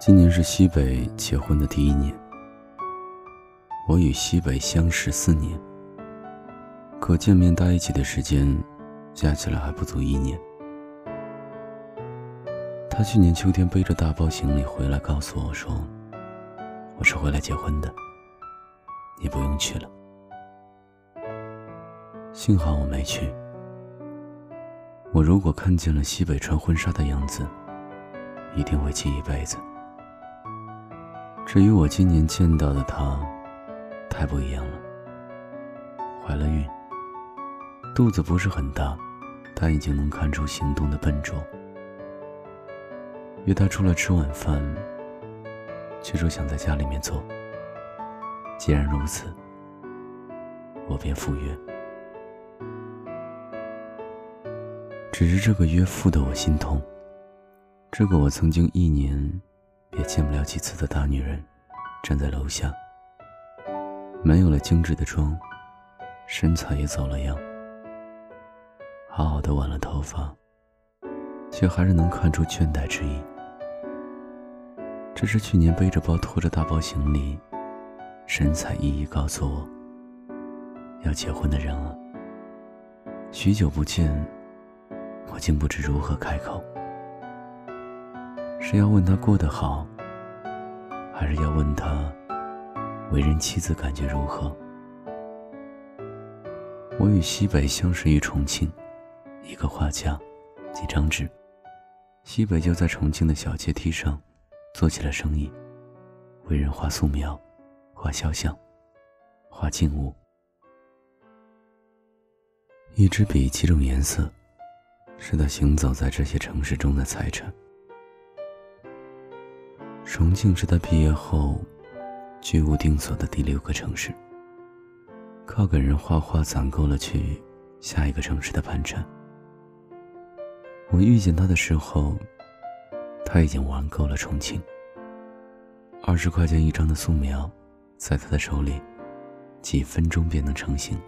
今年是西北结婚的第一年，我与西北相识四年，可见面待一起的时间加起来还不足一年。他去年秋天背着大包行李回来，告诉我说：“我是回来结婚的，你不用去了。”幸好我没去。我如果看见了西北穿婚纱的样子，一定会记一辈子。至于我今年见到的他，太不一样了。怀了孕，肚子不是很大，但已经能看出行动的笨拙。约他出来吃晚饭，却说想在家里面做。既然如此，我便赴约。只是这个约赴的我心痛。这个我曾经一年。也见不了几次的大女人，站在楼下，没有了精致的妆，身材也走了样，好好的挽了头发，却还是能看出倦怠之意。这是去年背着包拖着大包行李，神采奕奕告诉我要结婚的人啊。许久不见，我竟不知如何开口。是要问他过得好，还是要问他为人妻子感觉如何？我与西北相识于重庆，一个画家，几张纸，西北就在重庆的小阶梯上做起了生意，为人画素描，画肖像，画静物。一支笔，几种颜色，是他行走在这些城市中的财产。重庆是他毕业后居无定所的第六个城市。靠给人画画攒够了去下一个城市的盘缠。我遇见他的时候，他已经玩够了重庆。二十块钱一张的素描，在他的手里，几分钟便能成型。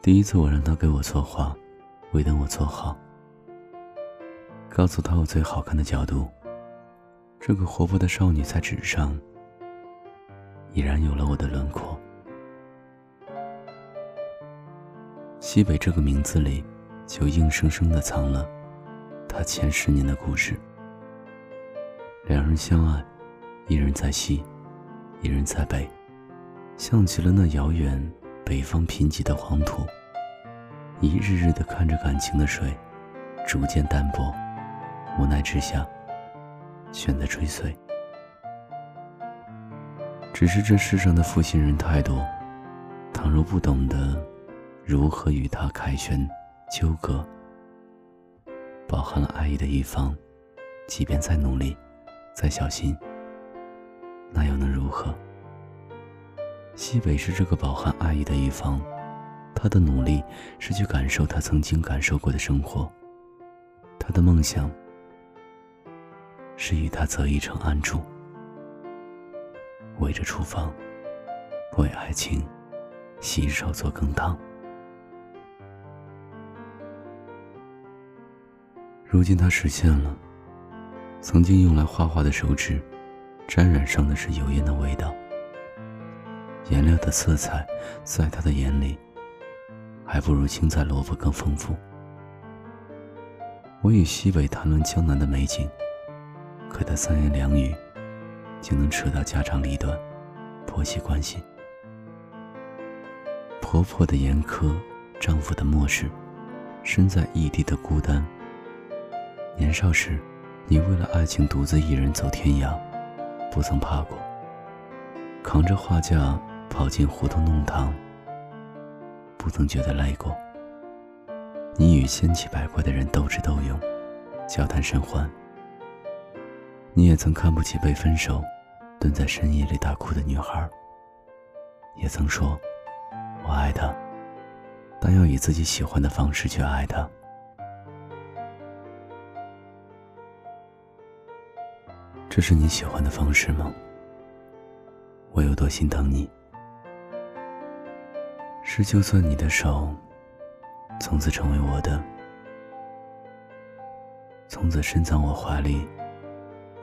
第一次我让他给我作画，为等我做好，告诉他我最好看的角度。这个活泼的少女在纸上，已然有了我的轮廓。西北这个名字里，就硬生生的藏了他前十年的故事。两人相爱，一人在西，一人在北，像极了那遥远北方贫瘠的黄土，一日日的看着感情的水逐渐淡薄，无奈之下。选择追随，只是这世上的负心人太多。倘若不懂得如何与他凯旋纠葛，饱含了爱意的一方，即便再努力、再小心，那又能如何？西北是这个饱含爱意的一方，他的努力是去感受他曾经感受过的生活，他的梦想。是与他择一城安住，围着厨房，为爱情洗手做羹汤。如今他实现了，曾经用来画画的手指，沾染上的是油烟的味道。颜料的色彩，在他的眼里，还不如青菜萝卜更丰富。我与西北谈论江南的美景。可他三言两语，就能扯到家长里短、婆媳关系。婆婆的严苛，丈夫的漠视，身在异地的孤单。年少时，你为了爱情独自一人走天涯，不曾怕过；扛着画架跑进胡同弄堂，不曾觉得累过。你与千奇百怪的人斗智斗勇，交谈甚欢。你也曾看不起被分手、蹲在深夜里大哭的女孩，也曾说：“我爱他，但要以自己喜欢的方式去爱他。”这是你喜欢的方式吗？我有多心疼你？是就算你的手从此成为我的，从此深藏我怀里。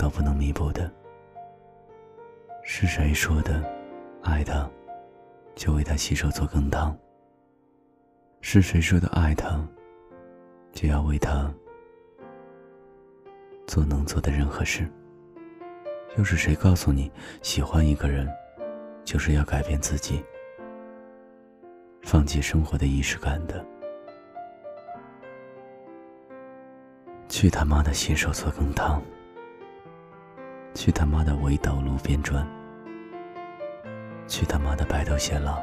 都不能弥补的。是谁说的？爱他，就为他洗手做羹汤。是谁说的？爱他，就要为他做能做的任何事。又是谁告诉你，喜欢一个人，就是要改变自己，放弃生活的仪式感的？去他妈的洗手做羹汤！去他妈的围斗路边转！去他妈的白头偕老！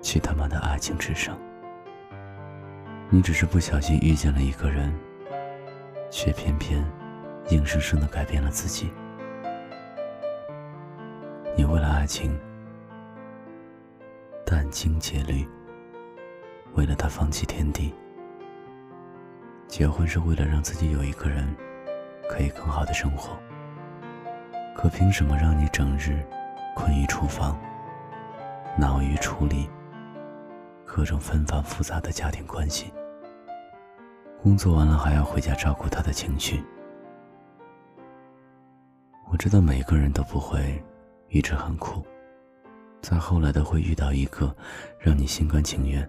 去他妈的爱情至上！你只是不小心遇见了一个人，却偏偏硬生生的改变了自己。你为了爱情殚精竭虑，为了他放弃天地。结婚是为了让自己有一个人可以更好的生活，可凭什么让你整日困于厨房，恼于处理各种纷繁复杂的家庭关系？工作完了还要回家照顾他的情绪。我知道每个人都不会一直很苦，再后来都会遇到一个让你心甘情愿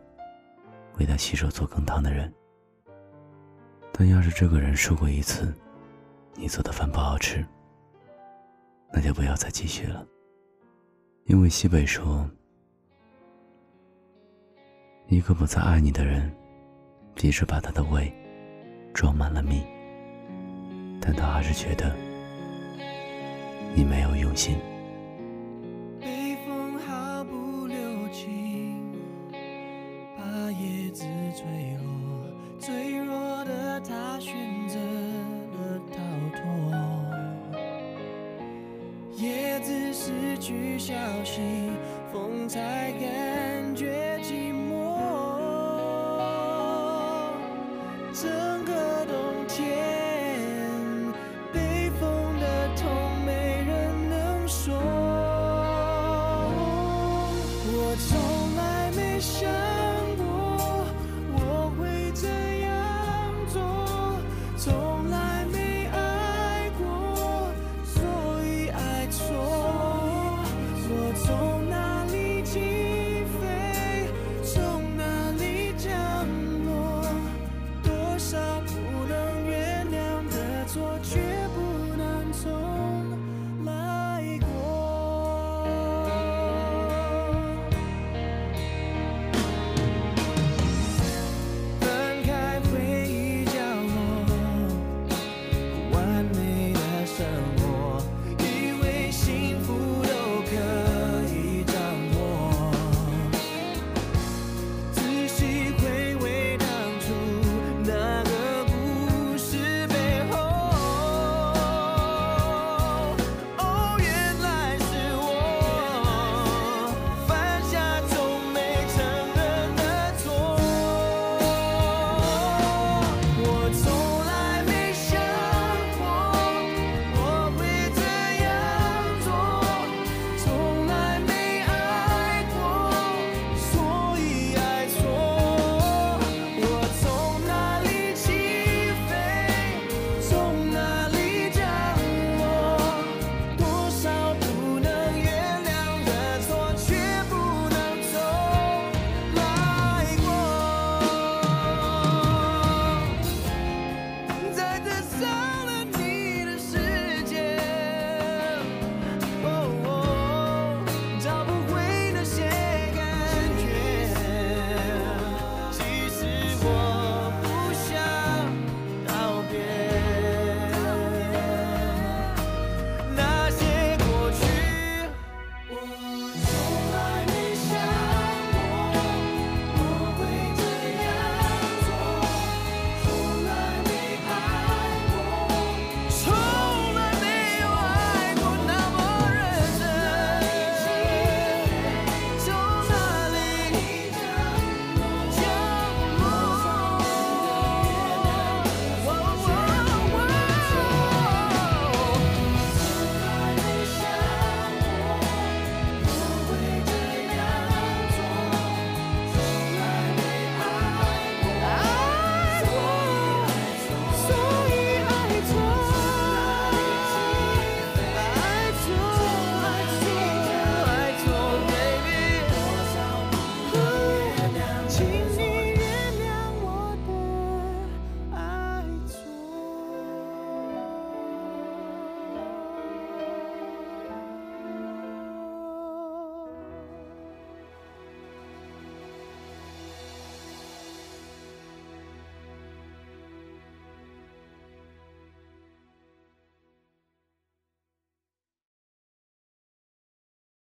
为他洗手做羹汤的人。但要是这个人输过一次，你做的饭不好吃，那就不要再继续了。因为西北说，一个不再爱你的人，即使把他的胃装满了米，但他还是觉得你没有用心。去消息，风才感觉寂寞。这